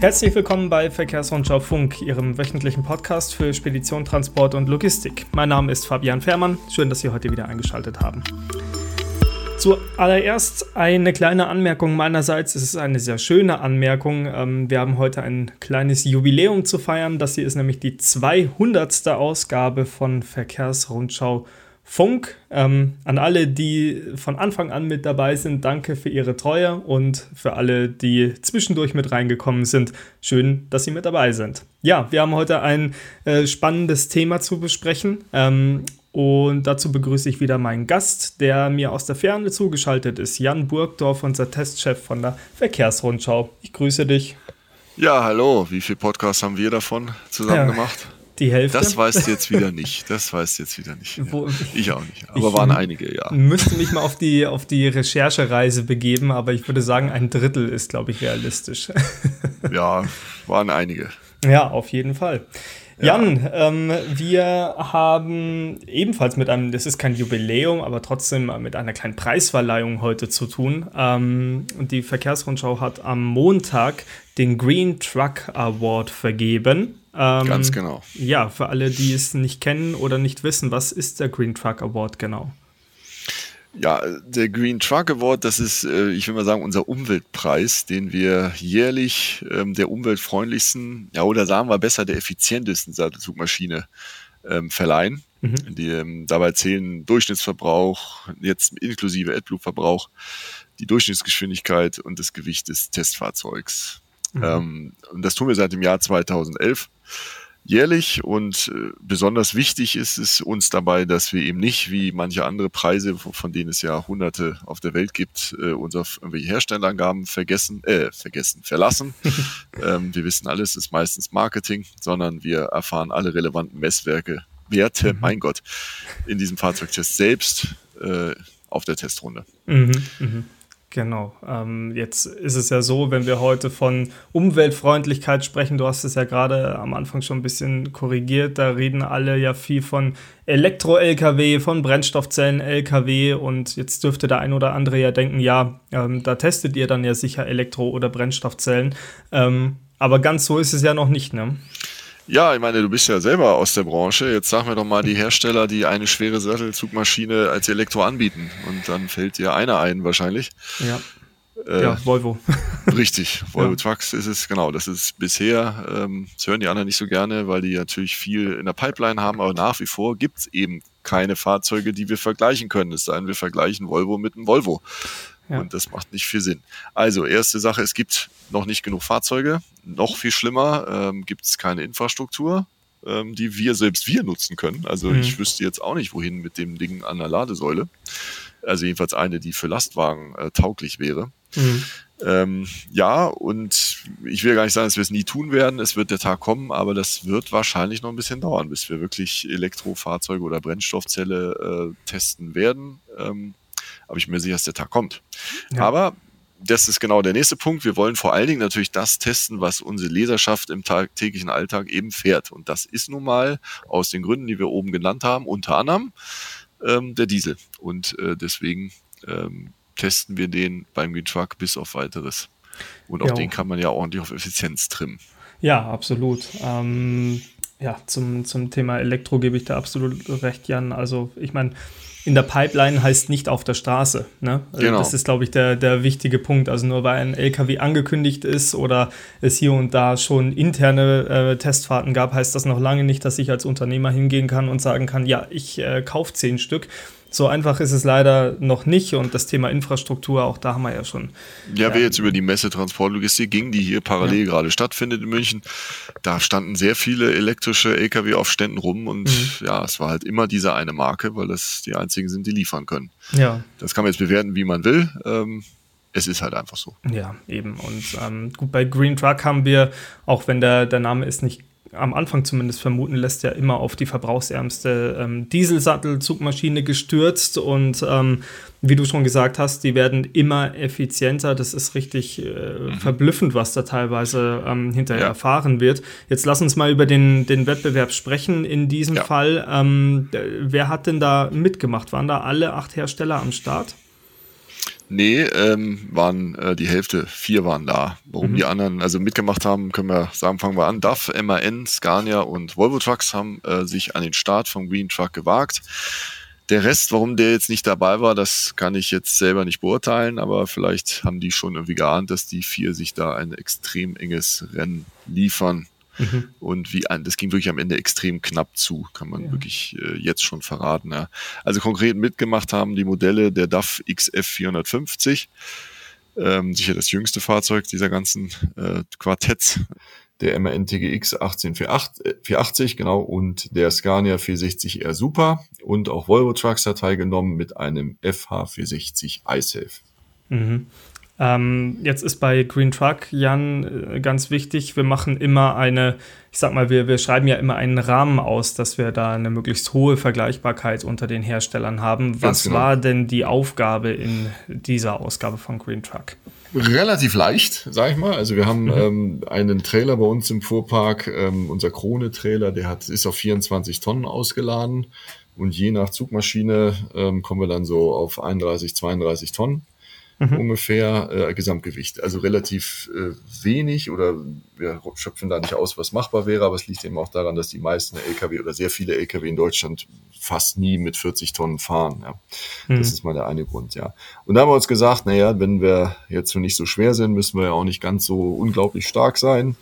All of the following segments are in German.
Herzlich willkommen bei Verkehrsrundschau Funk, Ihrem wöchentlichen Podcast für Spedition, Transport und Logistik. Mein Name ist Fabian Fährmann. Schön, dass Sie heute wieder eingeschaltet haben. Zuallererst eine kleine Anmerkung meinerseits. Es ist eine sehr schöne Anmerkung. Ähm, wir haben heute ein kleines Jubiläum zu feiern. Das hier ist nämlich die 200. Ausgabe von Verkehrsrundschau Funk. Ähm, an alle, die von Anfang an mit dabei sind, danke für Ihre Treue und für alle, die zwischendurch mit reingekommen sind, schön, dass Sie mit dabei sind. Ja, wir haben heute ein äh, spannendes Thema zu besprechen. Ähm, und dazu begrüße ich wieder meinen Gast, der mir aus der Ferne zugeschaltet ist, Jan Burgdorf, unser Testchef von der Verkehrsrundschau. Ich grüße dich. Ja, hallo. Wie viele Podcasts haben wir davon zusammen ja. gemacht? Die Hälfte? Das weißt du jetzt wieder nicht. Das weißt du jetzt wieder nicht. Ja. Wo, ich auch nicht. Aber waren einige, ja. Müsste mich mal auf die, auf die Recherchereise begeben, aber ich würde sagen, ein Drittel ist, glaube ich, realistisch. Ja, waren einige. Ja, auf jeden Fall. Jan, ähm, wir haben ebenfalls mit einem, das ist kein Jubiläum, aber trotzdem mit einer kleinen Preisverleihung heute zu tun. Ähm, und die Verkehrsrundschau hat am Montag den Green Truck Award vergeben. Ähm, Ganz genau. Ja, für alle, die es nicht kennen oder nicht wissen, was ist der Green Truck Award genau? Ja, der Green Truck Award, das ist, äh, ich will mal sagen, unser Umweltpreis, den wir jährlich ähm, der umweltfreundlichsten, ja, oder sagen wir besser, der effizientesten Sattelzugmaschine ähm, verleihen. Mhm. Die, ähm, dabei zählen Durchschnittsverbrauch, jetzt inklusive AdBlue-Verbrauch, die Durchschnittsgeschwindigkeit und das Gewicht des Testfahrzeugs. Mhm. Ähm, und das tun wir seit dem Jahr 2011 jährlich und äh, besonders wichtig ist es uns dabei, dass wir eben nicht wie manche andere Preise, von denen es ja hunderte auf der Welt gibt, äh, uns auf irgendwelche Herstellerangaben vergessen, äh, vergessen, verlassen. ähm, wir wissen alles, ist meistens Marketing, sondern wir erfahren alle relevanten Messwerke, Werte, mhm. mein Gott, in diesem Fahrzeugtest selbst äh, auf der Testrunde. Mhm, mh. Genau. Ähm, jetzt ist es ja so, wenn wir heute von Umweltfreundlichkeit sprechen, du hast es ja gerade am Anfang schon ein bisschen korrigiert, da reden alle ja viel von Elektro-Lkw, von Brennstoffzellen-Lkw und jetzt dürfte der ein oder andere ja denken, ja, ähm, da testet ihr dann ja sicher Elektro- oder Brennstoffzellen. Ähm, aber ganz so ist es ja noch nicht, ne? Ja, ich meine, du bist ja selber aus der Branche. Jetzt sag mir doch mal die Hersteller, die eine schwere Sattelzugmaschine als Elektro anbieten. Und dann fällt dir einer ein wahrscheinlich. Ja. Äh, ja, Volvo. Richtig, Volvo ja. Trucks ist es, genau. Das ist bisher, ähm, das hören die anderen nicht so gerne, weil die natürlich viel in der Pipeline haben, aber nach wie vor gibt es eben keine Fahrzeuge, die wir vergleichen können. Es sei denn, wir vergleichen Volvo mit einem Volvo. Ja. Und das macht nicht viel Sinn. Also, erste Sache, es gibt noch nicht genug Fahrzeuge. Noch viel schlimmer, ähm, gibt es keine Infrastruktur, ähm, die wir selbst wir nutzen können. Also mhm. ich wüsste jetzt auch nicht, wohin mit dem Ding an der Ladesäule. Also jedenfalls eine, die für Lastwagen äh, tauglich wäre. Mhm. Ähm, ja, und ich will gar nicht sagen, dass wir es nie tun werden. Es wird der Tag kommen, aber das wird wahrscheinlich noch ein bisschen dauern, bis wir wirklich Elektrofahrzeuge oder Brennstoffzelle äh, testen werden. Ähm, aber ich bin mir sicher, dass der Tag kommt. Ja. Aber das ist genau der nächste Punkt. Wir wollen vor allen Dingen natürlich das testen, was unsere Leserschaft im tagtäglichen Alltag eben fährt. Und das ist nun mal aus den Gründen, die wir oben genannt haben, unter anderem ähm, der Diesel. Und äh, deswegen ähm, testen wir den beim Green Truck bis auf weiteres. Und auch ja. den kann man ja ordentlich auf Effizienz trimmen. Ja, absolut. Ähm, ja, zum, zum Thema Elektro gebe ich da absolut recht, Jan. Also ich meine, in der Pipeline heißt nicht auf der Straße. Ne? Also genau. Das ist, glaube ich, der, der wichtige Punkt. Also nur weil ein LKW angekündigt ist oder es hier und da schon interne äh, Testfahrten gab, heißt das noch lange nicht, dass ich als Unternehmer hingehen kann und sagen kann, ja, ich äh, kaufe zehn Stück. So einfach ist es leider noch nicht und das Thema Infrastruktur, auch da haben wir ja schon. Ja, wir jetzt über die Messe Transportlogistik ging, die hier parallel ja. gerade stattfindet in München. Da standen sehr viele elektrische Lkw auf Ständen rum und mhm. ja, es war halt immer diese eine Marke, weil das die einzigen sind, die liefern können. Ja. Das kann man jetzt bewerten, wie man will. Ähm, es ist halt einfach so. Ja, eben. Und ähm, gut, bei Green Truck haben wir, auch wenn der, der Name ist nicht am Anfang zumindest vermuten lässt, ja immer auf die verbrauchsärmste ähm, Dieselsattelzugmaschine gestürzt. Und ähm, wie du schon gesagt hast, die werden immer effizienter. Das ist richtig äh, mhm. verblüffend, was da teilweise ähm, hinterher ja. erfahren wird. Jetzt lass uns mal über den, den Wettbewerb sprechen. In diesem ja. Fall, ähm, wer hat denn da mitgemacht? Waren da alle acht Hersteller am Start? Nee, ähm, waren äh, die Hälfte, vier waren da. Warum mhm. die anderen also mitgemacht haben, können wir sagen, fangen wir an. DAF, MAN, Scania und Volvo Trucks haben äh, sich an den Start vom Green Truck gewagt. Der Rest, warum der jetzt nicht dabei war, das kann ich jetzt selber nicht beurteilen, aber vielleicht haben die schon irgendwie geahnt, dass die vier sich da ein extrem enges Rennen liefern. Mhm. Und wie das ging wirklich am Ende extrem knapp zu, kann man ja. wirklich äh, jetzt schon verraten. Ja. Also konkret mitgemacht haben die Modelle der DAF XF 450, ähm, sicher das jüngste Fahrzeug dieser ganzen äh, Quartetts. Der MAN TGX 18480, genau, und der Scania 460R Super und auch Volvo Trucks hat teilgenommen mit einem FH 460 iSafe. Mhm. Ähm, jetzt ist bei Green Truck, Jan, äh, ganz wichtig, wir machen immer eine, ich sag mal, wir, wir schreiben ja immer einen Rahmen aus, dass wir da eine möglichst hohe Vergleichbarkeit unter den Herstellern haben. Was genau. war denn die Aufgabe in dieser Ausgabe von Green Truck? Relativ leicht, sag ich mal. Also wir haben mhm. ähm, einen Trailer bei uns im Fuhrpark, ähm, unser Krone-Trailer, der hat, ist auf 24 Tonnen ausgeladen und je nach Zugmaschine ähm, kommen wir dann so auf 31, 32 Tonnen mhm. ungefähr äh, Gesamtgewicht. Also relativ äh, wenig oder wir schöpfen da nicht aus, was machbar wäre, aber es liegt eben auch daran, dass die meisten Lkw oder sehr viele Lkw in Deutschland fast nie mit 40 Tonnen fahren. Ja. Mhm. Das ist mal der eine Grund, ja. Und da haben wir uns gesagt, naja, wenn wir jetzt nicht so schwer sind, müssen wir ja auch nicht ganz so unglaublich stark sein.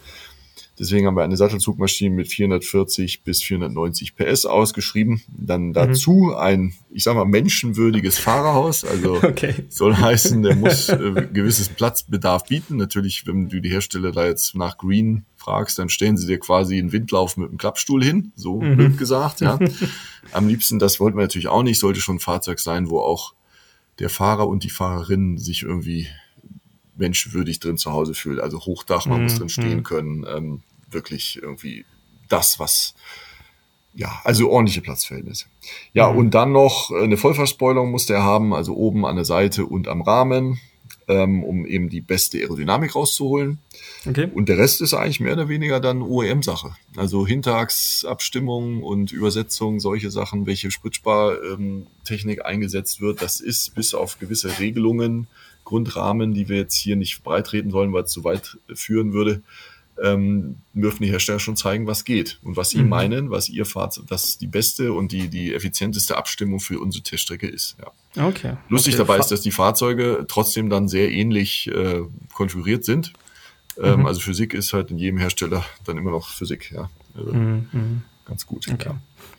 Deswegen haben wir eine Sattelzugmaschine mit 440 bis 490 PS ausgeschrieben. Dann mhm. dazu mhm. ein, ich sag mal, menschenwürdiges Fahrerhaus. Also okay. soll heißen, der muss äh, gewisses Platzbedarf bieten. Natürlich, wenn du die Hersteller da jetzt nach Green fragst, dann stellen sie dir quasi einen Windlauf mit einem Klappstuhl hin, so mhm. blöd gesagt, ja. Am liebsten, das wollten wir natürlich auch nicht, sollte schon ein Fahrzeug sein, wo auch der Fahrer und die Fahrerin sich irgendwie menschenwürdig drin zu Hause fühlt. Also Hochdach, man mhm. muss drin stehen mhm. können. Ähm, wirklich irgendwie das, was ja, also ordentliche Platzverhältnisse. Ja, mhm. und dann noch eine Vollverspoilung musste er haben, also oben an der Seite und am Rahmen, ähm, um eben die beste Aerodynamik rauszuholen. Okay. Und der Rest ist eigentlich mehr oder weniger dann OEM-Sache. Also Hinterachsabstimmung und Übersetzung, solche Sachen, welche Spritspartechnik eingesetzt wird, das ist bis auf gewisse Regelungen, Grundrahmen, die wir jetzt hier nicht breitreten sollen, weil es zu weit führen würde, ähm, dürfen die Hersteller schon zeigen, was geht und was sie mhm. meinen, was ihr Fahrzeug, das die beste und die, die effizienteste Abstimmung für unsere Teststrecke ist. Ja. Okay. Lustig okay. dabei ist, dass die Fahrzeuge trotzdem dann sehr ähnlich äh, konfiguriert sind. Ähm, mhm. Also Physik ist halt in jedem Hersteller dann immer noch Physik, ja. Also mhm. mhm. Ganz gut. Okay.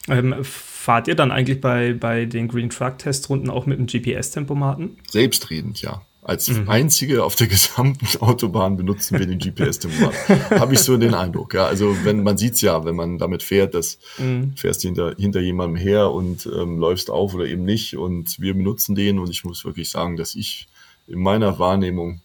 Ja. Ähm, fahrt ihr dann eigentlich bei, bei den Green Truck Testrunden auch mit dem GPS-Tempomaten? Selbstredend, ja. Als mhm. einzige auf der gesamten Autobahn benutzen wir den GPS-Tempomat. Habe ich so den Eindruck. Ja, also wenn man sieht's ja, wenn man damit fährt, dass mhm. fährst hinter hinter jemandem her und ähm, läufst auf oder eben nicht. Und wir benutzen den. Und ich muss wirklich sagen, dass ich in meiner Wahrnehmung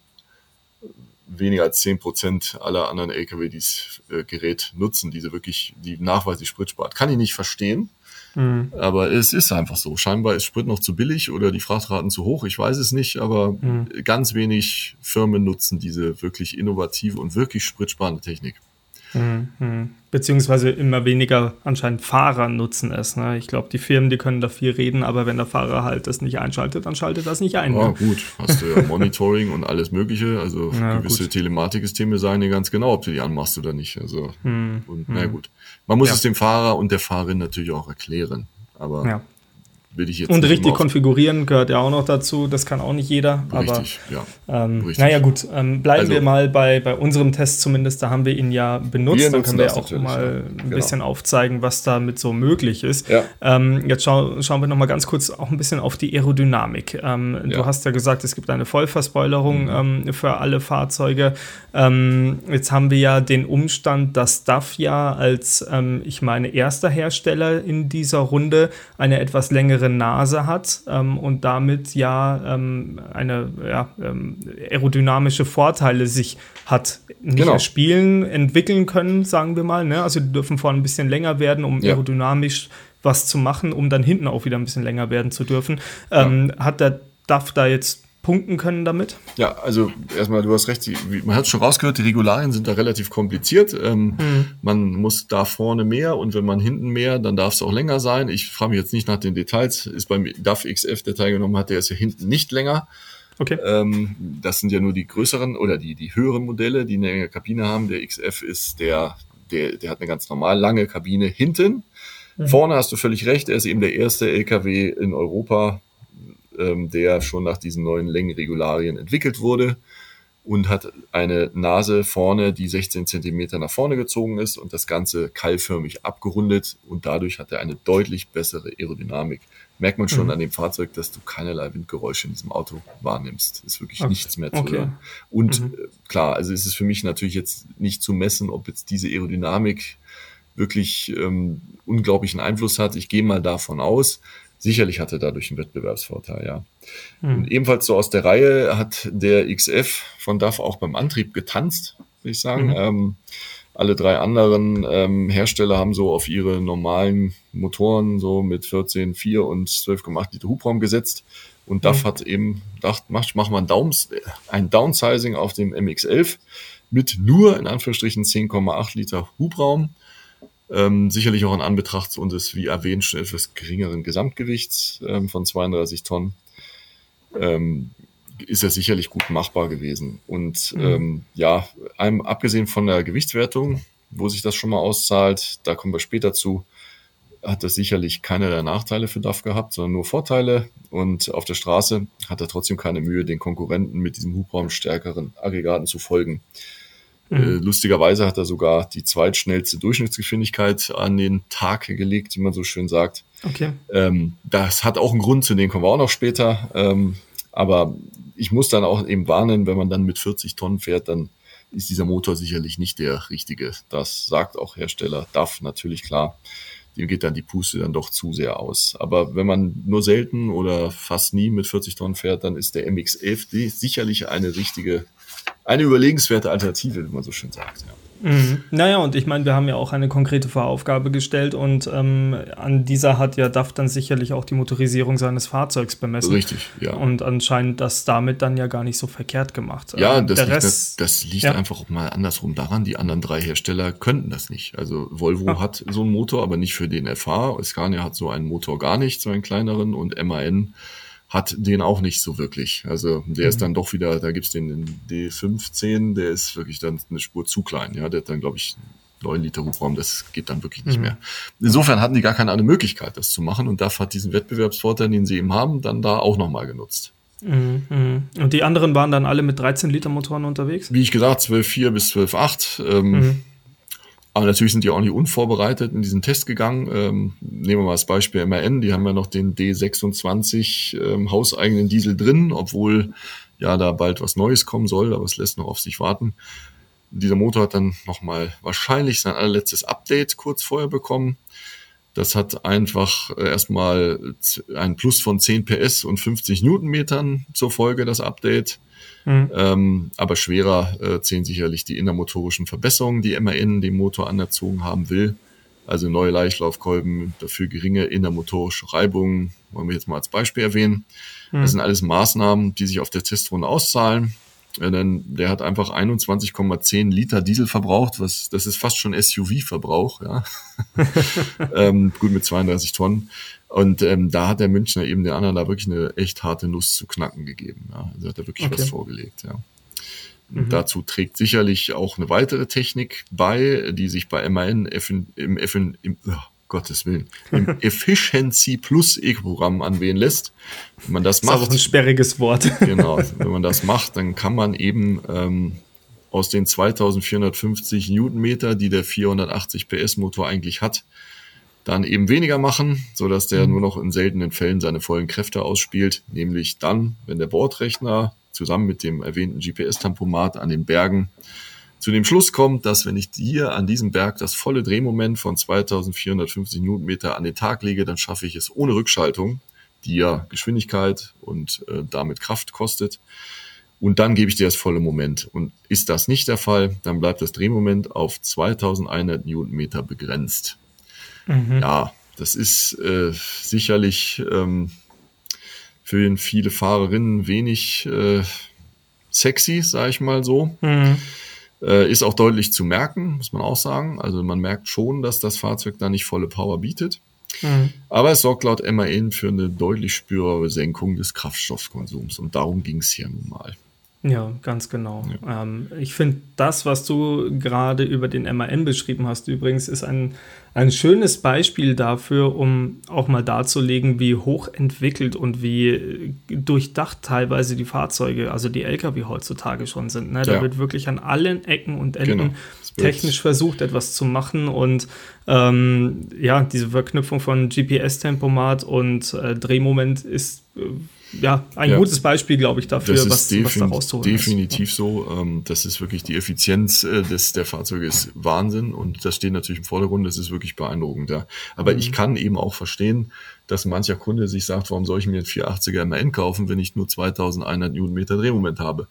weniger als zehn Prozent aller anderen LKW dieses äh, Gerät nutzen, diese wirklich die nachweislich Sprit spart. Kann ich nicht verstehen. Mhm. Aber es ist einfach so. Scheinbar ist Sprit noch zu billig oder die Frachtraten zu hoch. Ich weiß es nicht, aber mhm. ganz wenig Firmen nutzen diese wirklich innovative und wirklich spritsparende Technik. Mhm. Beziehungsweise immer weniger anscheinend Fahrer nutzen es. Ne? Ich glaube, die Firmen, die können da viel reden, aber wenn der Fahrer halt das nicht einschaltet, dann schaltet das nicht ein. Ja, ne? gut, hast du ja Monitoring und alles Mögliche. Also ja, gewisse Telematiksysteme sagen dir ganz genau, ob du die anmachst oder nicht. Also, hm, und na gut. Man muss ja. es dem Fahrer und der Fahrerin natürlich auch erklären. Aber ja will ich jetzt Und richtig konfigurieren gehört ja auch noch dazu. Das kann auch nicht jeder. Richtig, aber, ja. Ähm, richtig. Naja, gut. Ähm, bleiben also, wir mal bei, bei unserem Test zumindest. Da haben wir ihn ja benutzt. Dann können wir auch mal ein genau. bisschen aufzeigen, was damit so möglich ist. Ja. Ähm, jetzt schau, schauen wir noch mal ganz kurz auch ein bisschen auf die Aerodynamik. Ähm, ja. Du hast ja gesagt, es gibt eine Vollverspoilerung mhm. Ähm, für alle Fahrzeuge. Ähm, jetzt haben wir ja den Umstand, dass DAF ja als, ich meine, erster Hersteller in dieser Runde eine etwas längere längere Nase hat ähm, und damit ja ähm, eine ja, ähm, aerodynamische Vorteile sich hat nicht genau. erspielen, entwickeln können, sagen wir mal. Ne? Also die dürfen vorne ein bisschen länger werden, um ja. aerodynamisch was zu machen, um dann hinten auch wieder ein bisschen länger werden zu dürfen. Ähm, ja. Hat der DAF da jetzt punkten können damit? Ja, also erstmal, du hast recht, man hat schon rausgehört, die Regularien sind da relativ kompliziert. Ähm, mhm. Man muss da vorne mehr und wenn man hinten mehr, dann darf es auch länger sein. Ich frage mich jetzt nicht nach den Details. Ist beim DAF XF, der teilgenommen hat, der ist ja hinten nicht länger. Okay. Ähm, das sind ja nur die größeren oder die, die höheren Modelle, die eine enge Kabine haben. Der XF ist der, der, der hat eine ganz normal lange Kabine hinten. Mhm. Vorne hast du völlig recht, er ist eben der erste LKW in Europa, ähm, der schon nach diesen neuen Längenregularien entwickelt wurde und hat eine Nase vorne, die 16 Zentimeter nach vorne gezogen ist und das Ganze keilförmig abgerundet und dadurch hat er eine deutlich bessere Aerodynamik. Merkt man schon mhm. an dem Fahrzeug, dass du keinerlei Windgeräusche in diesem Auto wahrnimmst. Ist wirklich okay. nichts mehr zu okay. hören. Und mhm. Äh, klar, also ist es für mich natürlich jetzt nicht zu messen, ob jetzt diese Aerodynamik wirklich ähm, unglaublichen Einfluss hat. Ich gehe mal davon aus, Sicherlich hat er dadurch einen Wettbewerbsvorteil, ja. Hm. Ebenfalls so aus der Reihe hat der XF von DAF auch beim Antrieb getanzt, würde ich sagen. Mhm. Ähm, alle drei anderen ähm, Hersteller haben so auf ihre normalen Motoren so mit 14, 4 und 12,8 Liter Hubraum gesetzt. Und DAF mhm. hat eben gedacht, mach, mach mal ein, Downs, ein Downsizing auf dem MX-11 mit nur in Anführungsstrichen 10,8 Liter Hubraum ähm, sicherlich auch in Anbetracht unseres, wie erwähnt, schon etwas geringeren Gesamtgewichts ähm, von 32 Tonnen, ähm, ist er sicherlich gut machbar gewesen. Und mhm. ähm, ja, einem, abgesehen von der Gewichtswertung, wo sich das schon mal auszahlt, da kommen wir später zu, hat das sicherlich keine der Nachteile für DAF gehabt, sondern nur Vorteile. Und auf der Straße hat er trotzdem keine Mühe, den Konkurrenten mit diesem Hubraumstärkeren Aggregaten zu folgen. Mhm. Äh, lustigerweise hat er sogar die zweitschnellste Durchschnittsgeschwindigkeit an den Tag gelegt, wie man so schön sagt. Okay. Ähm, das hat auch einen Grund, zu dem kommen wir auch noch später. Ähm, aber ich muss dann auch eben warnen, wenn man dann mit 40 Tonnen fährt, dann ist dieser Motor sicherlich nicht der richtige. Das sagt auch Hersteller DAF natürlich klar. Dem geht dann die Puste dann doch zu sehr aus. Aber wenn man nur selten oder fast nie mit 40 Tonnen fährt, dann ist der MX-11 sicherlich eine richtige eine überlegenswerte Alternative, wie man so schön sagt. Ja. Mhm. Naja, und ich meine, wir haben ja auch eine konkrete Voraufgabe gestellt und ähm, an dieser hat ja DAF dann sicherlich auch die Motorisierung seines Fahrzeugs bemessen. Richtig, ja. Und anscheinend das damit dann ja gar nicht so verkehrt gemacht. Ja, ähm, das, liegt, Rest, das, liegt ja. einfach mal andersrum daran. Die anderen drei Hersteller könnten das nicht. Also Volvo ah. hat so einen Motor, aber nicht für den FH. Scania hat so einen Motor gar nicht, so einen kleineren und MAN hat den auch nicht so wirklich. Also der mhm. ist dann doch wieder, da gibt's den D15, der ist wirklich dann eine Spur zu klein. Ja, der hat dann, glaube ich, 9 Liter Hubraum, das geht dann wirklich nicht mhm. mehr. Insofern hatten die gar keine andere Möglichkeit, das zu machen und DAF hat diesen Wettbewerbsvorteil, den sie eben haben, dann da auch nochmal genutzt. Mhm, mhm. Und die anderen waren dann alle mit 13 Liter Motoren unterwegs? Wie ich gesagt, 12,4 bis 12,8. Ähm, mhm. Aber natürlich sind die auch nicht unvorbereitet in diesen Test gegangen. Ähm, nehmen wir mal das Beispiel MAN, die haben ja noch den D26 ähm, hauseigenen Diesel drin, obwohl ja da bald was Neues kommen soll, aber es lässt noch auf sich warten. Dieser Motor hat dann nochmal wahrscheinlich sein allerletztes Update kurz vorher bekommen. Das hat einfach äh, erstmal ein Plus von 10 PS und 50 Newtonmetern zur Folge, das Update. Mhm. Ähm, aber schwerer äh, zählen sicherlich die innermotorischen Verbesserungen, die MAN dem Motor anerzogen haben will. Also neue Leichtlaufkolben, dafür geringe innermotorische Reibungen, wollen wir jetzt mal als Beispiel erwähnen. Mhm. Das sind alles Maßnahmen, die sich auf der Testrunde auszahlen. Denn der hat einfach 21,10 Liter Diesel verbraucht, was das ist fast schon SUV-Verbrauch, ja. ähm, gut mit 32 Tonnen. Und ähm, da hat der Münchner eben den anderen da wirklich eine echt harte Nuss zu knacken gegeben. Ja. Also hat er wirklich okay. was vorgelegt, ja. Mhm. Dazu trägt sicherlich auch eine weitere Technik bei, die sich bei MAN im, im, im Gottes Willen, im Efficiency Plus Eco-Programm anwählen lässt. Wenn man das, das macht. Ist auch ein sperriges Wort. genau. Wenn man das macht, dann kann man eben ähm, aus den 2450 Newtonmeter, die der 480 PS Motor eigentlich hat, dann eben weniger machen, so dass der mhm. nur noch in seltenen Fällen seine vollen Kräfte ausspielt, nämlich dann, wenn der Bordrechner zusammen mit dem erwähnten GPS-Tempomat an den Bergen zu dem Schluss kommt, dass wenn ich hier an diesem Berg das volle Drehmoment von 2450 Newtonmeter an den Tag lege, dann schaffe ich es ohne Rückschaltung, die ja Geschwindigkeit und äh, damit Kraft kostet. Und dann gebe ich dir das volle Moment. Und ist das nicht der Fall, dann bleibt das Drehmoment auf 2100 Newtonmeter begrenzt. Mhm. Ja, das ist äh, sicherlich ähm, für viele Fahrerinnen wenig äh, sexy, sage ich mal so. Mhm. Äh, ist auch deutlich zu merken, muss man auch sagen. Also man merkt schon, dass das Fahrzeug da nicht volle Power bietet. Mhm. Aber es sorgt laut MAN für eine deutlich spürbare Senkung des Kraftstoffkonsums und darum ging es hier nun mal. Ja, ganz genau. Ja. Ähm, ich finde, das, was du gerade über den MAN beschrieben hast, übrigens, ist ein, ein schönes Beispiel dafür, um auch mal darzulegen, wie hochentwickelt und wie durchdacht teilweise die Fahrzeuge, also die Lkw heutzutage schon sind. Ne? Da ja. wird wirklich an allen Ecken und Enden genau. technisch versucht, etwas zu machen und ähm, ja, diese Verknüpfung von GPS-Tempomat und äh, Drehmoment ist äh, ja, ein ja. gutes Beispiel, glaube ich, dafür, was, was da rauszuholen definitiv ist. so. Ähm, das ist wirklich die Effizienz äh, des, der Fahrzeuge ist Wahnsinn und das steht natürlich im Vordergrund, das ist wirklich beeindruckend. Ja. Aber mhm. ich kann eben auch verstehen, dass mancher Kunde sich sagt, warum soll ich mir einen 480er MAN kaufen, wenn ich nur 2100 Newtonmeter Drehmoment habe?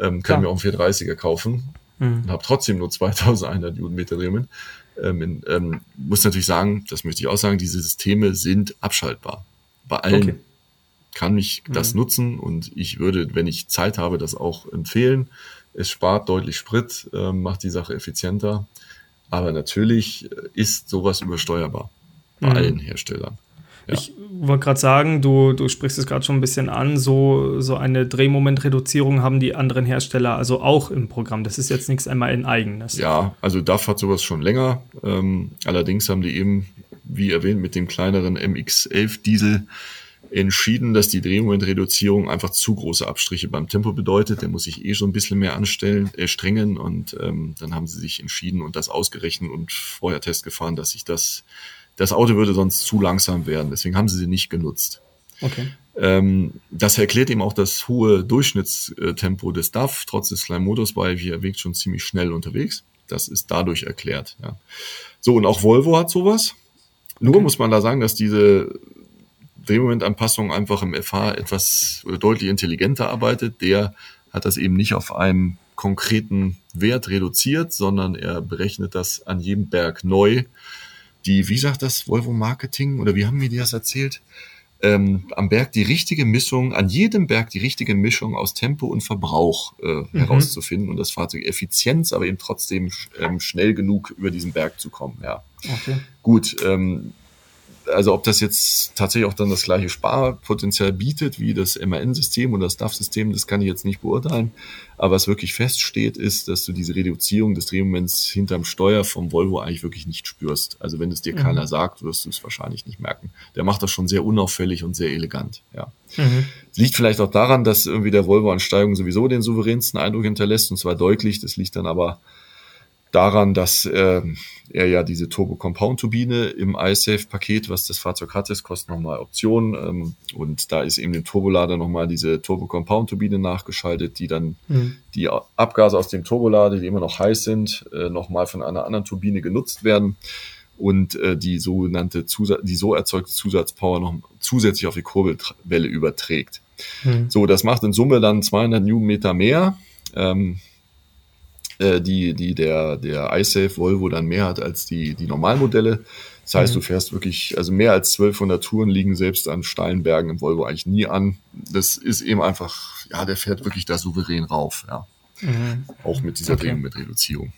Ähm, kann mir auch einen 430er kaufen mhm. und habe trotzdem nur 2100 Newtonmeter Drehmoment. Ähm, in, ähm, muss natürlich sagen, das möchte ich auch sagen, diese Systeme sind abschaltbar. Bei allen okay kann ich mhm. das nutzen und ich würde, wenn ich Zeit habe, das auch empfehlen. Es spart deutlich Sprit, äh, macht die Sache effizienter. Aber natürlich ist sowas übersteuerbar bei mhm. allen Herstellern. Ja. Ich wollte gerade sagen, du, du sprichst es gerade schon ein bisschen an, so, so eine Drehmomentreduzierung haben die anderen Hersteller also auch im Programm. Das ist jetzt nichts einmal in eigenes. Ja, also DAF hat sowas schon länger. Ähm, allerdings haben die eben, wie erwähnt, mit dem kleineren MX-11 Diesel entschieden, dass die Drehmomentreduzierung einfach zu große Abstriche beim Tempo bedeutet. Der muss sich eh schon ein bisschen mehr anstellen, äh, strengen und ähm, dann haben sie sich entschieden und das ausgerechnet und vorher Test gefahren, dass sich das, das Auto würde sonst zu langsam werden. Deswegen haben sie sie nicht genutzt. Okay. Ähm, das erklärt eben auch das hohe Durchschnittstempo des DAF, trotz des kleinen Motors, weil wie er wirkt schon ziemlich schnell unterwegs. Das ist dadurch erklärt. Ja. So, und auch Volvo hat sowas. Nur okay. muss man da sagen, dass diese Drehmomentanpassung einfach im FH etwas oder deutlich intelligenter arbeitet. Der hat das eben nicht auf einem konkreten Wert reduziert, sondern er berechnet das an jedem Berg neu. Die, wie sagt das Volvo Marketing oder wie haben wir dir das erzählt? Ähm, am Berg die richtige Mischung, an jedem Berg die richtige Mischung aus Tempo und Verbrauch äh, mhm. herauszufinden und das Fahrzeug Effizienz, aber eben trotzdem ähm, schnell genug über diesen Berg zu kommen. Ja. Okay. Gut, ähm, also ob das jetzt tatsächlich auch dann das gleiche Sparpotenzial bietet wie das MAN-System oder das DAF-System, das kann ich jetzt nicht beurteilen. Aber was wirklich feststeht, ist, dass du diese Reduzierung des Drehmoments hinterm Steuer vom Volvo eigentlich wirklich nicht spürst. Also wenn es dir mhm. keiner sagt, wirst du es wahrscheinlich nicht merken. Der macht das schon sehr unauffällig und sehr elegant, ja. Mhm. Liegt vielleicht auch daran, dass irgendwie der Volvo an Steigung sowieso den souveränsten Eindruck hinterlässt, und zwar deutlich. Das liegt dann aber daran, dass äh, er ja diese Turbo-Compound-Turbine im iSafe-Paket, was das Fahrzeug hat, das kostet nochmal Optionen. Ähm, und da ist eben dem Turbolader nochmal diese Turbo-Compound-Turbine nachgeschaltet, die dann mhm. die Abgase aus dem Turbolader, die immer noch heiß sind, äh, nochmal von einer anderen Turbine genutzt werden und äh, die sogenannte Zusatz, die so erzeugte Zusatzpower noch zusätzlich auf die Kurbelwelle überträgt. Mhm. So, das macht in Summe dann 200 Newtonmeter mehr. Ähm, äh, die, die der, der iSafe Volvo dann mehr hat als die, die Normalmodelle. Das heißt, mhm. du fährst wirklich, also mehr als 1200 Touren liegen selbst an steilen Bergen im Volvo eigentlich nie an. Das ist eben einfach, ja, der fährt wirklich da souverän rauf, ja. Mhm. Auch mit dieser okay. Drehung, mit Reduzierung.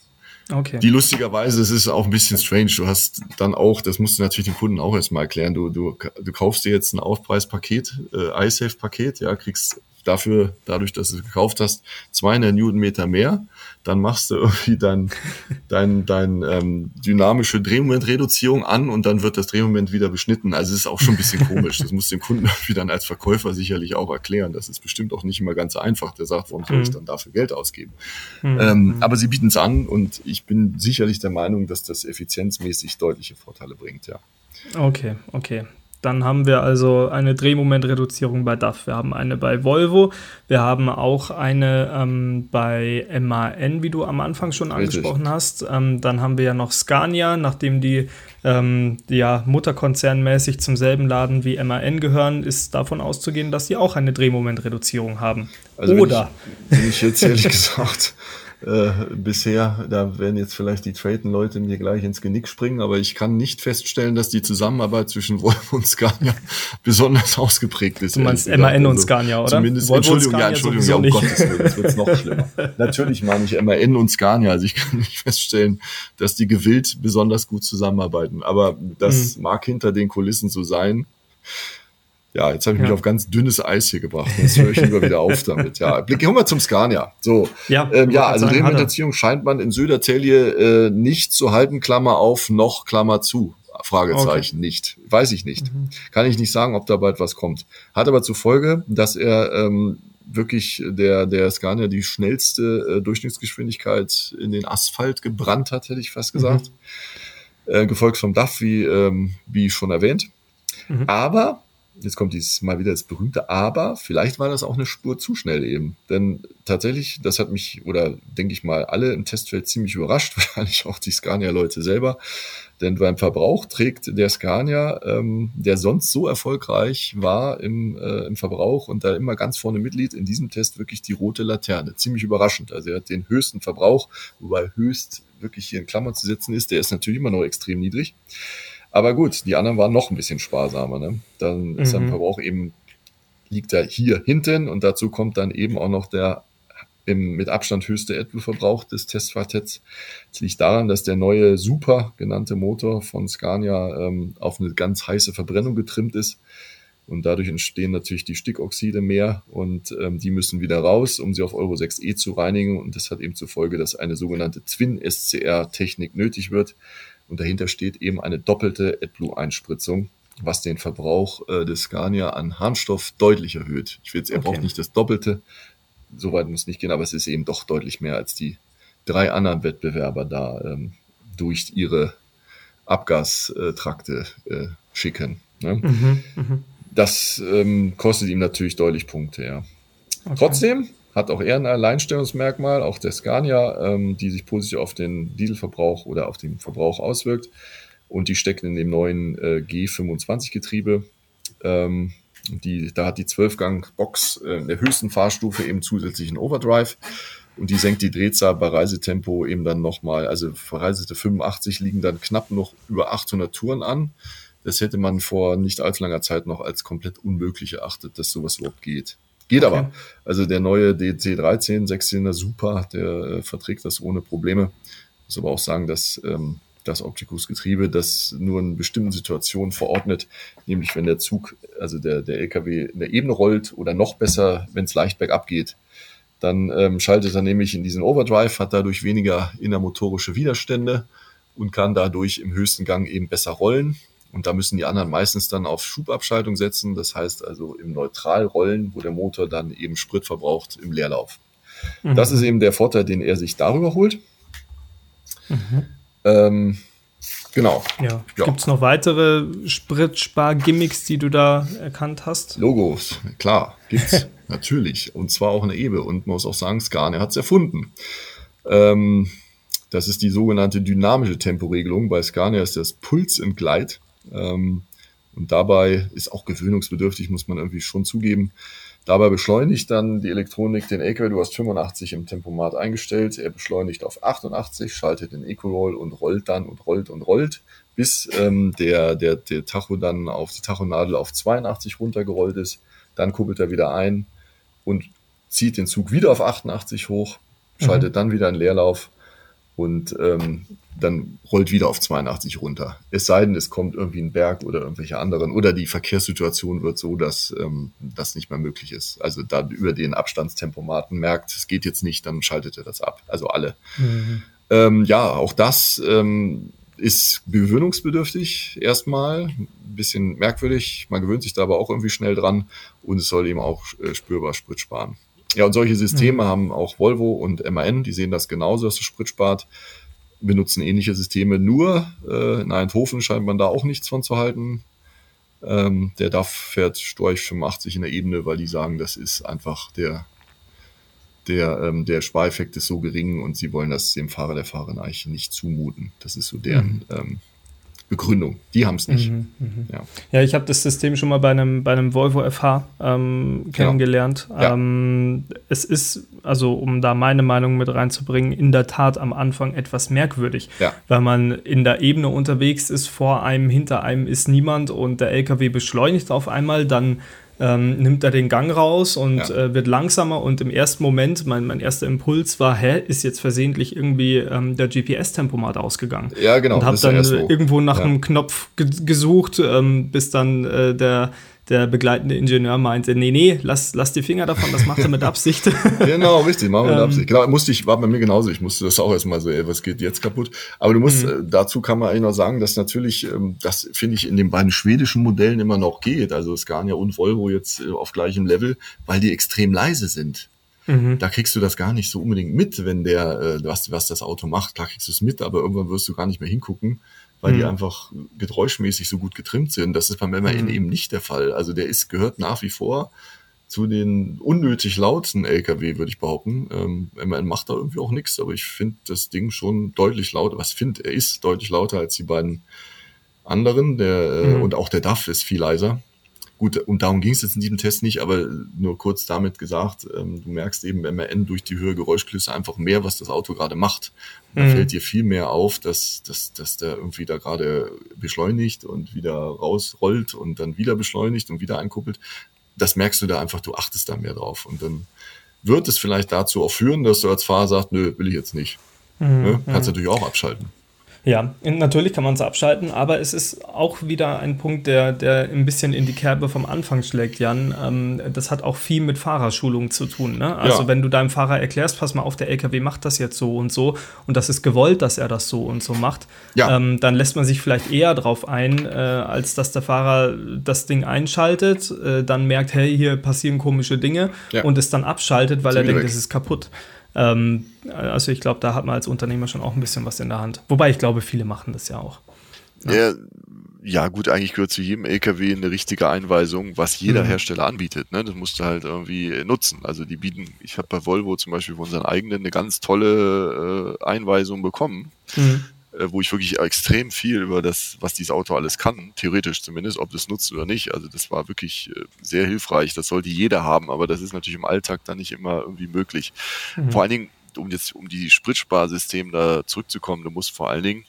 Okay. Die lustigerweise, es ist auch ein bisschen strange. Du hast dann auch, das musst du natürlich den Kunden auch erstmal erklären. Du, du, du kaufst dir jetzt ein Aufpreispaket, äh, iSafe-Paket, ja, kriegst dafür, dadurch, dass du gekauft hast, 200 Newtonmeter mehr. Dann machst du irgendwie dein, dein, dein ähm, dynamische Drehmomentreduzierung an und dann wird das Drehmoment wieder beschnitten. Also es ist auch schon ein bisschen komisch. Das muss dem Kunden irgendwie dann als Verkäufer sicherlich auch erklären. Das ist bestimmt auch nicht immer ganz einfach. Der sagt, warum soll ich mhm. dann dafür Geld ausgeben? Mhm. Ähm, aber sie bieten es an und ich bin sicherlich der Meinung, dass das effizienzmäßig deutliche Vorteile bringt, ja. Okay, okay. Dann haben wir also eine Drehmomentreduzierung bei DAF. Wir haben eine bei Volvo. Wir haben auch eine ähm, bei MAN, wie du am Anfang schon angesprochen Richtig. hast. Ähm, dann haben wir ja noch Scania, nachdem die ähm, ja, mutterkonzernmäßig zum selben Laden wie MAN gehören, ist davon auszugehen, dass sie auch eine Drehmomentreduzierung haben. Also Oder? Wenn ich, wenn ich jetzt ehrlich gesagt äh, bisher. Da werden jetzt vielleicht die Traden-Leute mir gleich ins Genick springen, aber ich kann nicht feststellen, dass die Zusammenarbeit zwischen Volvo und Scania besonders ausgeprägt ist. Du meinst MAN und also Scania, oder? Zumindest, Volvo Entschuldigung, ja, Entschuldigung, ja, um Gottes Willen, jetzt wird's noch schlimmer. Natürlich meine ich MAN und Scania, also ich kann nicht feststellen, dass die gewillt besonders gut zusammenarbeiten, aber das mhm. mag hinter den Kulissen so sein. Ja, jetzt habe ich ja. mich auf ganz dünnes Eis hier gebracht. Jetzt höre ich lieber wieder auf damit. Ja, Blick, gehen wir zum Scania. So, ja, ähm, ja also die Implementierung scheint man in Södertälje äh, nicht zu halten, Klammer auf, noch Klammer zu. Fragezeichen okay. nicht. Weiß ich nicht. Mhm. Kann ich nicht sagen, ob da bald was kommt. Hat aber zur Folge, dass er ähm, wirklich der, der Scania die schnellste äh, Durchschnittsgeschwindigkeit in den Asphalt gebrannt hat, hätte ich fast gesagt. Mhm. Äh, gefolgt vom DAF, wie, ähm, wie schon erwähnt. Mhm. Aber jetzt kommt dieses mal wieder das berühmte Aber, vielleicht war das auch eine Spur zu schnell eben. Denn tatsächlich, das hat mich, oder denke ich mal, alle im Testfeld ziemlich überrascht, wahrscheinlich auch die Scania-Leute selber. Denn beim Verbrauch trägt der Scania, ähm, der sonst so erfolgreich war im, äh, im Verbrauch und da immer ganz vorne Mitglied, in diesem Test wirklich die rote Laterne. Ziemlich überraschend. Also er hat den höchsten Verbrauch, wobei höchst wirklich hier in Klammern zu setzen ist. Der ist natürlich immer noch extrem niedrig. Aber gut, die anderen waren noch ein bisschen sparsamer. Ne? Dann mhm. ist sein Verbrauch eben, liegt er hier hinten und dazu kommt dann eben auch noch der im mit Abstand höchste AdBlue-Verbrauch des Testquartetts. Das liegt daran, dass der neue Super genannte Motor von Scania ähm, auf eine ganz heiße Verbrennung getrimmt ist. Und dadurch entstehen natürlich die Stickoxide mehr und ähm, die müssen wieder raus, um sie auf Euro 6e zu reinigen. Und das hat eben zur Folge, dass eine sogenannte Twin-SCR-Technik nötig wird. Und dahinter steht eben eine doppelte AdBlue-Einspritzung, was den Verbrauch äh, des Scania an Harnstoff deutlich erhöht. Ich will jetzt, er okay. braucht nicht das Doppelte, so weit muss nicht gehen, aber es ist eben doch deutlich mehr als die drei anderen Wettbewerber da ähm, durch ihre Abgastrakte äh, schicken. Ne? Mhm, mh. Das ähm, kostet ihm natürlich deutlich Punkte, ja. Okay. Trotzdem hat auch er ein Alleinstellungsmerkmal, auch der Scania, ähm, die sich positiv auf den Dieselverbrauch oder auf den Verbrauch auswirkt. Und die stecken in dem neuen äh, G25-Getriebe. Ähm, die, da hat die 12-Gang-Box äh, in der höchsten Fahrstufe eben zusätzlichen Overdrive. Und die senkt die Drehzahl bei Reisetempo eben dann nochmal. Also verreisete 85 liegen dann knapp noch über 800 Touren an. Das hätte man vor nicht allzu langer Zeit noch als komplett unmöglich erachtet, dass sowas überhaupt geht. Geht okay. aber. Also der neue DC13 Sechszylinder Super, der äh, verträgt das ohne Probleme. Muss aber auch sagen, dass ähm, das Optikus-Getriebe das nur in bestimmten Situationen verordnet, nämlich wenn der Zug, also der, der LKW in der Ebene rollt oder noch besser, wenn es leicht bergab geht, dann ähm, schaltet er nämlich in diesen Overdrive, hat dadurch weniger innermotorische Widerstände und kann dadurch im höchsten Gang eben besser rollen. Und da müssen die anderen meistens dann auf Schubabschaltung setzen. Das heißt also im Neutralrollen, wo der Motor dann eben Sprit verbraucht im Leerlauf. Mhm. Das ist eben der Vorteil, den er sich darüber holt. Mhm. Ähm, genau. Ja. ja. Gibt es noch weitere Spritspar-Gimmicks, die du da erkannt hast? Logos, klar, gibt's natürlich. Und zwar auch eine Ebe. Und man muss auch sagen, Scania hat es erfunden. Ähm, das ist die sogenannte dynamische Temporegelung. Bei Scania ist das Puls Glide. Ähm, und dabei ist auch gewöhnungsbedürftig, muss man irgendwie schon zugeben. Dabei beschleunigt dann die Elektronik den LKW. Du hast 85 im Tempomat eingestellt. Er beschleunigt auf 88, schaltet den Eco-Roll und rollt dann und rollt und rollt, bis ähm, der, der, der Tacho dann auf die Tachonadel auf 82 runtergerollt ist. Dann kuppelt er wieder ein und zieht den Zug wieder auf 88 hoch, schaltet mhm. dann wieder einen Leerlauf und ähm, dann rollt wieder auf 82 runter. Es sei denn, es kommt irgendwie ein Berg oder irgendwelche anderen oder die Verkehrssituation wird so, dass ähm, das nicht mehr möglich ist. Also da über den Abstandstempomaten merkt, es geht jetzt nicht, dann schaltet er das ab. Also alle. Mhm. Ähm, ja, auch das ähm, ist gewöhnungsbedürftig erstmal, ein bisschen merkwürdig. Man gewöhnt sich da aber auch irgendwie schnell dran und es soll eben auch äh, spürbar Sprit sparen. Ja, und solche Systeme mhm. haben auch Volvo und MAN, die sehen das genauso, dass es Sprit spart, benutzen ähnliche Systeme. Nur äh, in Eindhoven scheint man da auch nichts von zu halten. Ähm, der DAF fährt Storch 85 in der Ebene, weil die sagen, das ist einfach der, der, ähm, der Spareffekt ist so gering und sie wollen das dem Fahrer der Fahrerin eigentlich nicht zumuten. Das ist so deren mhm. ähm, Begründung. Die haben es nicht. Mhm, mh. ja. ja. ich habe das System schon mal bei einem, bei einem Volvo FH ähm, kennengelernt. Genau. Ja. Ähm, es ist, also um da meine Meinung mit reinzubringen, in der Tat am Anfang etwas merkwürdig, ja. weil man in der Ebene unterwegs ist, vor einem, hinter einem ist niemand und der LKW beschleunigt auf einmal, dann ähm, nimmt er den Gang raus und ja. äh, wird langsamer und im ersten Moment, mein, mein erster Impuls war, hä, ist jetzt versehentlich irgendwie ähm, der GPS-Tempomat ausgegangen. Ja, genau. Und habe dann irgendwo nach ja. einem Knopf ge gesucht, ähm, bis dann äh, der der begleitende Ingenieur meinte, nee, nee, lass, lass die Finger davon, das macht er mit Absicht. genau, richtig, machen wir mit ähm, Absicht. Genau, musste ich, war bei mir genauso, ich musste das auch erstmal so, ey, was geht jetzt kaputt? Aber du musst, mhm. äh, dazu kann man eigentlich noch sagen, dass natürlich, ähm, das finde ich in den beiden schwedischen Modellen immer noch geht, also Scania und Volvo jetzt äh, auf gleichem Level, weil die extrem leise sind. Mhm. Da kriegst du das gar nicht so unbedingt mit, wenn der, äh, was, was das Auto macht, klar kriegst du es mit, aber irgendwann wirst du gar nicht mehr hingucken weil mhm. die einfach geräuschmäßig so gut getrimmt sind. Das ist beim MAN mhm. eben nicht der Fall. Also der ist, gehört nach wie vor zu den unnötig lauten LKW, würde ich behaupten. Ähm, MAN macht da irgendwie auch nichts, aber ich finde das Ding schon deutlich lauter. Was finde, er ist deutlich lauter als die beiden anderen. Der, äh, mhm. Und auch der DAF ist viel leiser. Gut, und darum ging es jetzt in diesem Test nicht, aber nur kurz damit gesagt, ähm, du merkst eben beim MAN durch die höhere Geräuschklüsse einfach mehr, was das Auto gerade macht. Und da mhm. fällt dir viel mehr auf, dass, dass, dass der irgendwie da gerade beschleunigt und wieder rausrollt und dann wieder beschleunigt und wieder einkuppelt. Das merkst du da einfach, du achtest da mehr drauf. Und dann wird es vielleicht dazu auch führen, dass du als Fahrer sagst, nö, will ich jetzt nicht. Mhm. Ne? Kannst mhm. natürlich auch abschalten. Ja, natürlich kann man es abschalten, aber es ist auch wieder ein Punkt, der, der ein bisschen in die Kerbe vom Anfang schlägt, Jan. Ähm, das hat auch viel mit Fahrerschulung zu tun. Ne? Also ja. wenn du deinem Fahrer erklärst, pass mal auf, der LKW macht das jetzt so und so und das ist gewollt, dass er das so und so macht, ja. ähm, dann lässt man sich vielleicht eher drauf ein, äh, als dass der Fahrer das Ding einschaltet, äh, dann merkt, hey, hier passieren komische Dinge ja. und es dann abschaltet, weil Ziemlich er denkt, es ist kaputt. Ähm, also ich glaube, da hat man als Unternehmer schon auch ein bisschen was in der Hand. Wobei ich glaube, viele machen das ja auch. Ne? Ja, ja gut, eigentlich gehört zu jedem LKW eine richtige Einweisung, was jeder mhm. Hersteller anbietet. Ne? Das musst du halt irgendwie nutzen. Also die bieten, ich habe bei Volvo zum Beispiel von unseren eigenen eine ganz tolle äh, Einweisung bekommen. Mhm wo ich wirklich extrem viel über das, was dieses Auto alles kann, theoretisch zumindest, ob das nutzt oder nicht. Also das war wirklich äh, sehr hilfreich. Das sollte jeder haben, aber das ist natürlich im Alltag dann nicht immer irgendwie möglich. Mhm. Vor allen Dingen, um jetzt um die Spritsparsystem da zurückzukommen, du musst vor allen Dingen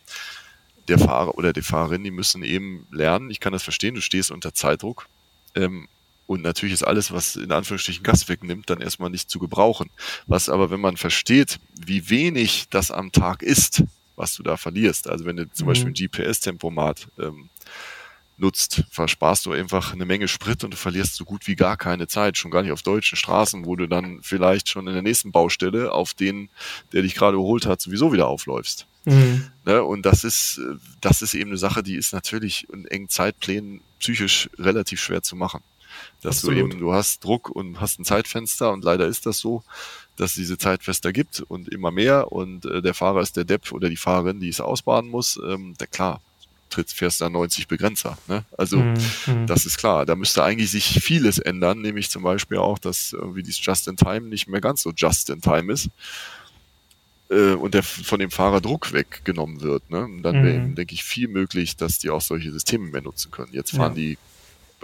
der Fahrer oder die Fahrerin, die müssen eben lernen. Ich kann das verstehen, du stehst unter Zeitdruck. Ähm, und natürlich ist alles, was in Anführungsstrichen Gas wegnimmt, dann erstmal nicht zu gebrauchen. Was aber, wenn man versteht, wie wenig das am Tag ist, was du da verlierst. Also wenn du zum mhm. Beispiel ein GPS-Tempomat ähm, nutzt, versparst du einfach eine Menge Sprit und du verlierst so gut wie gar keine Zeit, schon gar nicht auf deutschen Straßen, wo du dann vielleicht schon in der nächsten Baustelle auf den, der dich gerade überholt hat, sowieso wieder aufläufst. Mhm. Ne? Und das ist, das ist eben eine Sache, die ist natürlich in engen Zeitplänen psychisch relativ schwer zu machen. Dass Absolut. du eben, du hast Druck und hast ein Zeitfenster und leider ist das so dass es diese Zeitfenster gibt und immer mehr und äh, der Fahrer ist der Depp oder die Fahrerin, die es ausbaden muss, ähm, der, klar, tritt fährst da 90 Begrenzer. Ne? Also mhm, mhm. das ist klar. Da müsste eigentlich sich vieles ändern, nämlich zum Beispiel auch, dass irgendwie dieses Just-in-Time nicht mehr ganz so Just-in-Time ist äh, und der von dem Fahrer Druck weggenommen wird. Ne? Und dann wäre mhm. denke ich, viel möglich, dass die auch solche Systeme mehr nutzen können. Jetzt fahren ja. die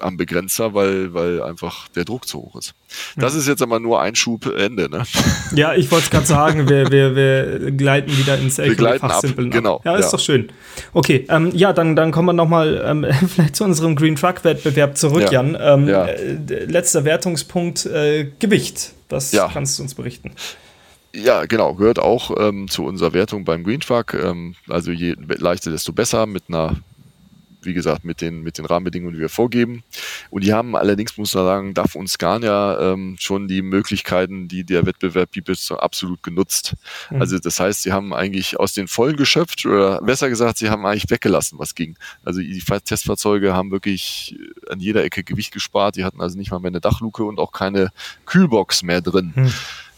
am Begrenzer, weil, weil einfach der Druck zu hoch ist. Das ist jetzt aber nur ein Schub Ende, ne? Ja, ich wollte es gerade sagen, wir, wir, wir gleiten wieder ins wir gleiten ab, genau. Ja, ist ja. doch schön. Okay, ähm, ja, dann, dann kommen wir nochmal ähm, vielleicht zu unserem Green Truck Wettbewerb zurück, ja. Jan. Ähm, ja. äh, letzter Wertungspunkt, äh, Gewicht. Was kannst du uns berichten? Ja, genau, gehört auch ähm, zu unserer Wertung beim Green Truck. Ähm, also je leichter, desto besser mit einer wie gesagt, mit den, mit den Rahmenbedingungen, die wir vorgeben. Und die haben allerdings, muss man sagen, darf uns Scania ähm, schon die Möglichkeiten, die der Wettbewerb bietet, so absolut genutzt. Mhm. Also das heißt, sie haben eigentlich aus den Vollen geschöpft oder besser gesagt, sie haben eigentlich weggelassen, was ging. Also die Testfahrzeuge haben wirklich an jeder Ecke Gewicht gespart. Die hatten also nicht mal mehr eine Dachluke und auch keine Kühlbox mehr drin. Mhm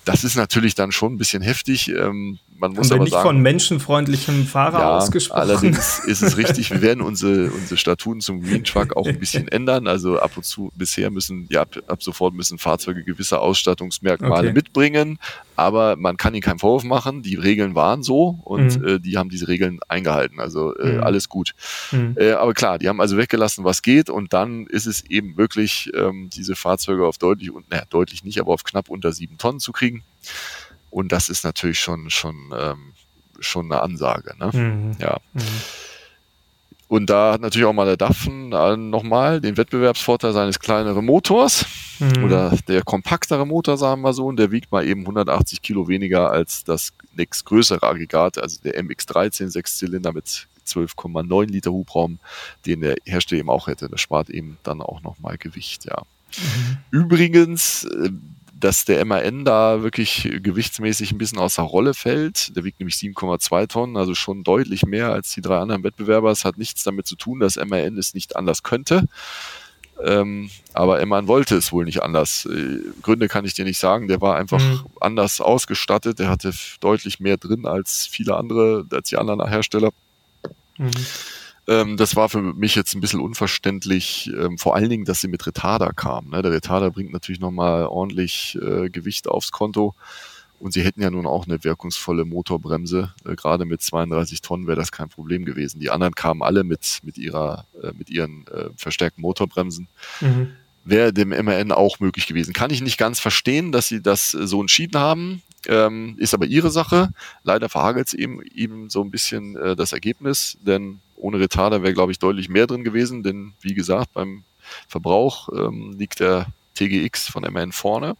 das ist natürlich dann schon ein bisschen heftig. Ähm, man muss Haben wir aber nicht sagen, von menschenfreundlichem Fahrer ja, ausgesprochen. allerdings ist es richtig, wir werden unsere, unsere Statuten zum Green Truck auch ein bisschen ändern. Also ab und zu, bisher müssen, ja, ab, ab sofort müssen Fahrzeuge gewisse Ausstattungsmerkmale Okay. mitbringen, aber man kann ihnen keinen Vorwurf machen. Die Regeln waren so und Mhm. äh, die haben diese Regeln eingehalten. Also äh, Mhm. alles gut. Hm. Äh, aber klar, die haben also weggelassen, was geht und dann ist es eben möglich, ähm, diese Fahrzeuge auf deutlich, und naja, deutlich nicht, aber auf knapp unter sieben Tonnen zu kriegen. Und das ist natürlich schon, schon, ähm, schon eine Ansage. Ne? Hm. Ja. Hm. Und da hat natürlich auch mal der Daffen äh, nochmal den Wettbewerbsvorteil seines kleineren Motors Hm. oder der kompaktere Motor, sagen wir so, und der wiegt mal eben 180 Kilo weniger als das nächstgrößere Aggregat, also der MX13 Sechszylinder mit 12,9 Liter Hubraum, den der Hersteller eben auch hätte. Das spart eben dann auch nochmal Gewicht, ja. Mhm. Übrigens, äh, dass der MAN da wirklich gewichtsmäßig ein bisschen außer Rolle fällt. Der wiegt nämlich 7,2 Tonnen, also schon deutlich mehr als die drei anderen Wettbewerber. Es hat nichts damit zu tun, dass MAN es nicht anders könnte. Ähm, aber MAN wollte es wohl nicht anders. Äh, Gründe kann ich dir nicht sagen. Der war einfach Mhm. anders ausgestattet. Der hatte deutlich mehr drin als viele andere, als die anderen Hersteller. Hm. Ähm, das war für mich jetzt ein bisschen unverständlich, ähm, vor allen Dingen, dass sie mit Retarder kam. Ne? Der Retarder bringt natürlich nochmal ordentlich äh, Gewicht aufs Konto. Und sie hätten ja nun auch eine wirkungsvolle Motorbremse. Äh, gerade mit 32 Tonnen wäre das kein Problem gewesen. Die anderen kamen alle mit, mit, ihrer, äh, mit ihren äh, verstärkten Motorbremsen. Mhm. Wäre dem MRN auch möglich gewesen. Kann ich nicht ganz verstehen, dass sie das äh, so entschieden haben. Ähm, ist aber ihre Sache. Leider verhagelt es eben, eben so ein bisschen äh, das Ergebnis, denn ohne Retarder wäre, glaube ich, deutlich mehr drin gewesen, denn wie gesagt, beim Verbrauch ähm, liegt der TGX von MRN vorne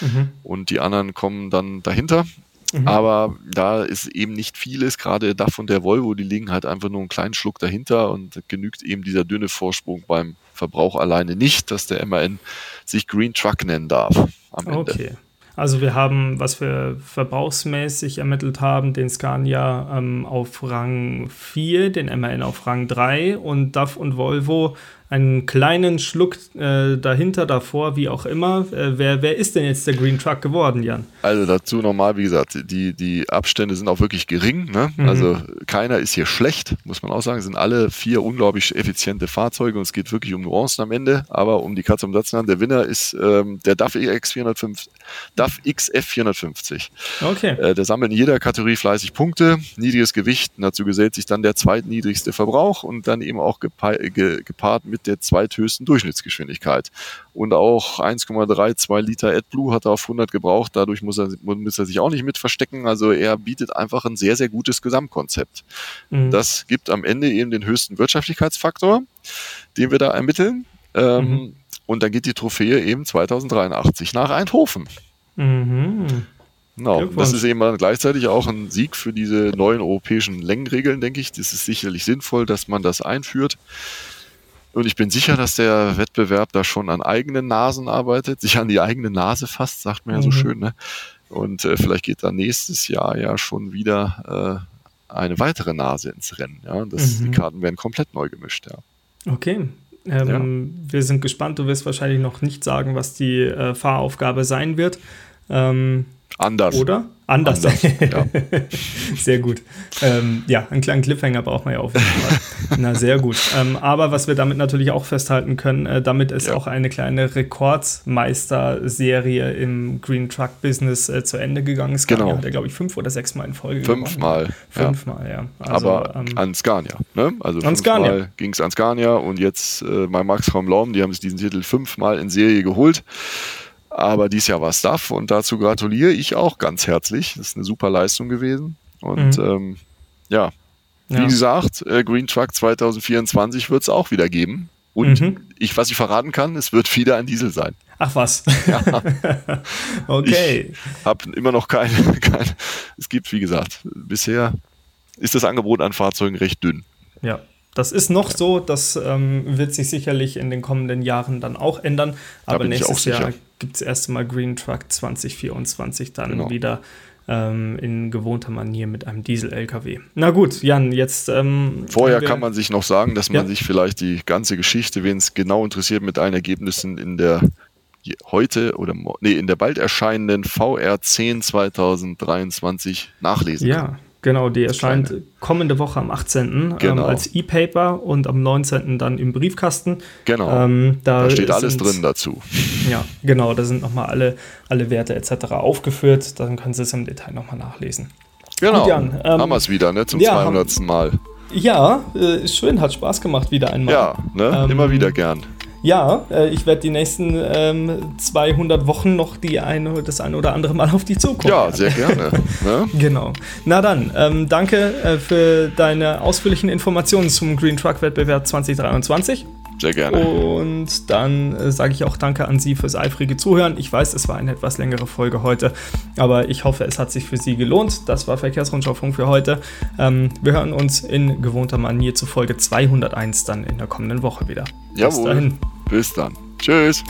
Mhm. und die anderen kommen dann dahinter. Mhm. Aber da ist eben nicht vieles, gerade DAF und der Volvo, die liegen halt einfach nur einen kleinen Schluck dahinter und genügt eben dieser dünne Vorsprung beim Verbrauch alleine nicht, dass der MAN sich Green Truck nennen darf am Ende. Okay. Also wir haben, was wir verbrauchsmäßig ermittelt haben, den Scania ähm, auf Rang 4, den MAN auf Rang 3 und DAF und Volvo einen kleinen Schluck äh, dahinter, davor, wie auch immer. Äh, wer, wer ist denn jetzt der Green Truck geworden, Jan? Also dazu nochmal, wie gesagt, die, die Abstände sind auch wirklich gering. Ne? Mhm. Also keiner ist hier schlecht, muss man auch sagen. Es sind alle vier unglaublich effiziente Fahrzeuge und es geht wirklich um Nuancen am Ende. Aber um die Katze den Satz zu der Winner ist ähm, der DAF X 450, DAF XF 450. Okay. Äh, der sammelt in jeder Kategorie fleißig Punkte, niedriges Gewicht, dazu gesellt sich dann der zweitniedrigste Verbrauch und dann eben auch gepa ge gepaart mit der zweithöchsten Durchschnittsgeschwindigkeit. Und auch 1,32 Liter AdBlue hat er auf 100 gebraucht, dadurch muss er, muss er sich auch nicht mit verstecken. Also er bietet einfach ein sehr, sehr gutes Gesamtkonzept. Mhm. Das gibt am Ende eben den höchsten Wirtschaftlichkeitsfaktor, den wir da ermitteln. Ähm, Mhm. Und dann geht die Trophäe eben 2083 nach Eindhoven. Mhm. Genau, das ist eben dann gleichzeitig auch ein Sieg für diese neuen europäischen Längenregeln, denke ich. Das ist sicherlich sinnvoll, dass man das einführt. Und ich bin sicher, dass der Wettbewerb da schon an eigenen Nasen arbeitet, sich an die eigene Nase fasst, sagt man ja so Mhm. schön. Ne? Und äh, vielleicht geht da nächstes Jahr ja schon wieder äh, eine weitere Nase ins Rennen. Ja? Das, Mhm. Die Karten werden komplett neu gemischt. Ja. Okay. Ähm, Wir sind gespannt. Du wirst wahrscheinlich noch nicht sagen, was die äh, Fahraufgabe sein wird. Ähm, Anders. oder? Anders. Anders, ja. sehr gut. Ähm, ja, einen kleinen Cliffhanger braucht man ja auf jeden Fall. Na, sehr gut. Ähm, aber was wir damit natürlich auch festhalten können, äh, damit ist Ja. auch eine kleine Rekordmeister-Serie im Green Truck Business äh, zu Ende gegangen. Scania Genau. hat ja, glaube ich, fünf oder sechs Mal in Folge gewonnen. Fünfmal. Ja. Fünfmal, ja. Also, aber ähm, an Scania. Ne? Also An Scania. fünfmal ging es an Scania und jetzt äh, bei Max Raum die haben sich diesen Titel fünfmal in Serie geholt. Aber dies Jahr war es DAF und dazu gratuliere ich auch ganz herzlich. Das ist eine super Leistung gewesen. Und Mhm. ähm, ja, wie ja. gesagt, äh, Green Truck 2024 wird es auch wieder geben. Und Mhm. ich, was ich verraten kann, es wird wieder ein Diesel sein. Ach was. okay. Hab immer noch keine, keine. Es gibt, wie gesagt, bisher ist das Angebot an Fahrzeugen recht dünn. Ja, das ist noch so. Das ähm, wird sich sicherlich in den kommenden Jahren dann auch ändern. Aber ich nächstes auch sicher. Gibt es erst mal Green Truck 2024 dann Genau. wieder ähm, in gewohnter Manier mit einem Diesel-LKW. Na gut, Jan, jetzt. Ähm, Vorher kann man sich noch sagen, dass man Ja. sich vielleicht die ganze Geschichte, wen es genau interessiert, mit allen Ergebnissen in der heute oder nee, in der bald erscheinenden VR 10 2023 nachlesen ja. kann. Genau, die erscheint Kleine. kommende Woche am 18. Ähm, genau. Ähm, als E-Paper und am 19. dann im Briefkasten. Genau. Ähm, da, da, steht alles drin dazu. Ja, genau, da sind nochmal alle, alle Werte etc. aufgeführt. Dann können Sie es im Detail nochmal nachlesen. Genau, Gut, Jan, ähm, haben wir es wieder, ne, zum ja, 200. Mal. Ja, äh, schön, hat Spaß gemacht wieder einmal. Ja, ne, immer ähm, wieder gern. Ja, äh, ich werde die nächsten ähm, 200 Wochen noch die eine, das eine oder andere Mal auf die zukommen. Ja, sehr gerne. ne? Genau. Na dann, ähm, danke äh, für deine ausführlichen Informationen zum Green Truck Wettbewerb 2023. Sehr gerne. Und dann äh, sage ich auch Danke an Sie fürs eifrige Zuhören. Ich weiß, es war eine etwas längere Folge heute, aber ich hoffe, es hat sich für Sie gelohnt. Das war Verkehrsrundschau Funk für heute. Ähm, wir hören uns in gewohnter Manier zu Folge 201 dann in der kommenden Woche wieder. Jawohl. Bis dahin. Bis dann. Tschüss.